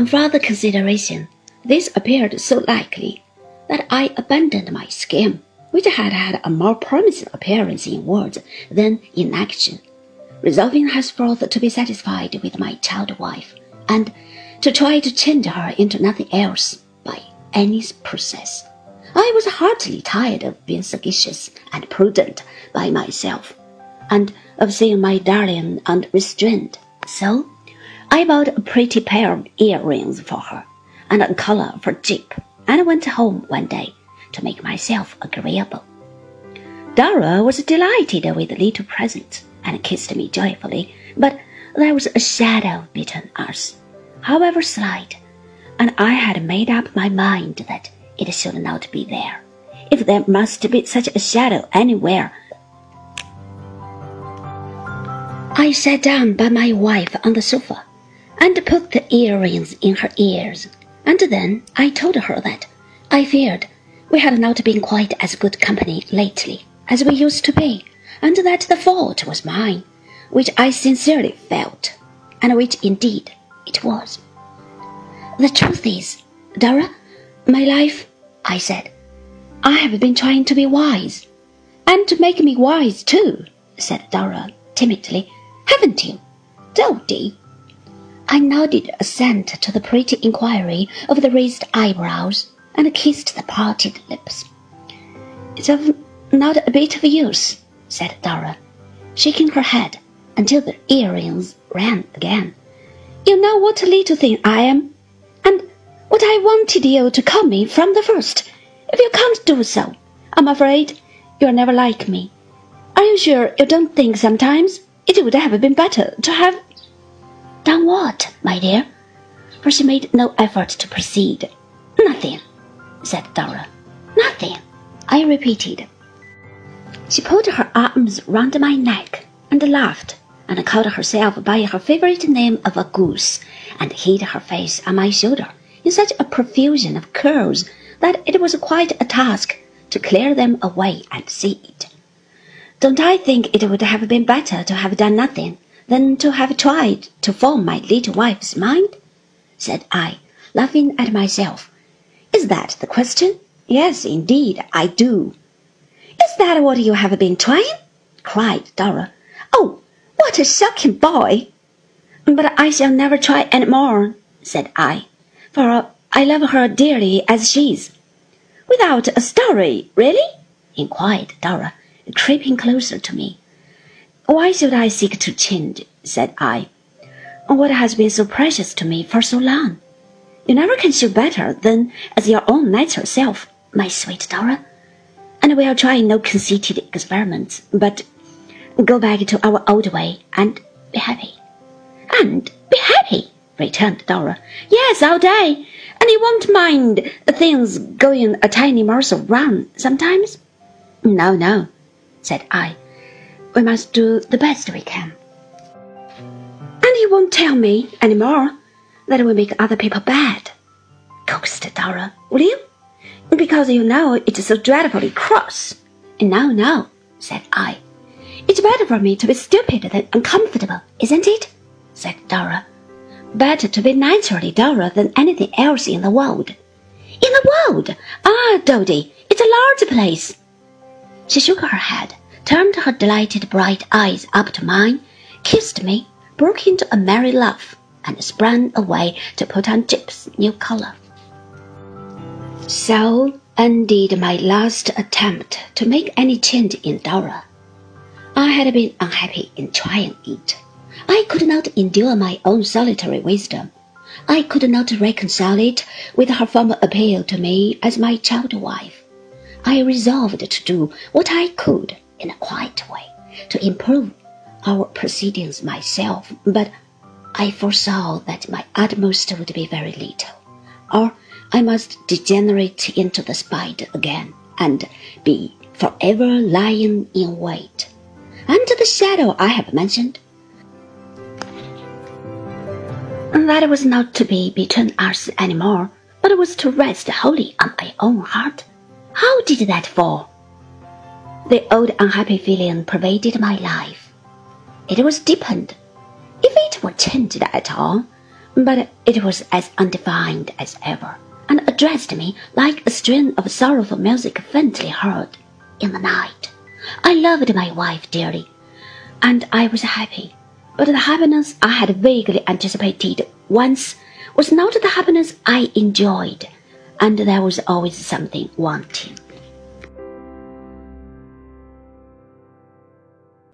On further consideration, this appeared so likely that I abandoned my scheme, which had had a more promising appearance in words than in action, resolving henceforth to be satisfied with my child wife, and to try to change her into nothing else by any process. I was heartily tired of being sagacious and prudent by myself, and of seeing my darling unrestrained. So I bought a pretty pair of earrings for her and a collar for Jip, and went home one day to make myself agreeable. Dora was delighted with the little present and kissed me joyfully, but there was a shadow between us, however slight, and I had made up my mind that it should not be there. If there must be such a shadow anywhere, I sat down by my wife on the sofa and put the earrings in her ears, and then I told her that I feared we had not been quite as good company lately as we used to be, and that the fault was mine, which I sincerely felt, and which indeed it was. The truth is, Dora, my life I said. I have been trying to be wise. And to make me wise too, said Dora timidly. Haven't you, Doady? I nodded assent to the pretty inquiry of the raised eyebrows and kissed the parted lips. It's of not a bit of use, said Dora, shaking her head until the earrings ran again. You know what a little thing I am, and what I wanted you to call me from the first. If you can't do so, I'm afraid you'll never like me. Are you sure you don't think sometimes it would have been better to have done what, my dear? For she made no effort to proceed. Nothing, said Dora. Nothing, I repeated. She put her arms round my neck and laughed and called herself by her favorite name of a goose and hid her face on my shoulder in such a profusion of curls that it was quite a task to clear them away and see it. Don't I think it would have been better to have done nothing than to have tried to form my little wife's mind? said I, laughing at myself. Is that the question? Yes, indeed, I do. Is that what you have been trying? cried Dora. Oh, what a shocking boy! But I shall never try any more, said I for I love her dearly as she is. Without a story, really? inquired Dora, creeping closer to me. Why should I seek to change? said I. What has been so precious to me for so long? You never can show better than as your own natural self, my sweet Dora. And we'll try no conceited experiments, but go back to our old way and be happy. And be happy, returned Dora. Yes, all day. And you won't mind things going a tiny morsel wrong sometimes? No, no, said I. We must do the best we can. And you won't tell me any more that we make other people bad, coaxed Dora, will you? Because you know it's so dreadfully cross. No, no, said I. It's better for me to be stupid than uncomfortable, isn't it? said Dora. Better to be naturally Dora than anything else in the world. In the world? Ah, Doady, it's a large place. She shook her head, turned her delighted bright eyes up to mine, kissed me, broke into a merry laugh, and sprang away to put on Jip's new collar. So ended my last attempt to make any change in Dora. I had been unhappy in trying it. I could not endure my own solitary wisdom. I could not reconcile it with her former appeal to me as my child wife. I resolved to do what I could in a quiet way to improve our proceedings myself, but I foresaw that my utmost would be very little, or I must degenerate into the spider again and be forever lying in wait. Under the shadow I have mentioned, that was not to be between us any more, but was to rest wholly on my own heart. How did that fall? The old unhappy feeling pervaded my life. It was deepened. If it were changed at all, but it was as undefined as ever, and addressed me like a strain of sorrowful music faintly heard in the night. I loved my wife dearly, and I was happy, but the happiness I had vaguely anticipated once was not the happiness I enjoyed, and there was always something wanting.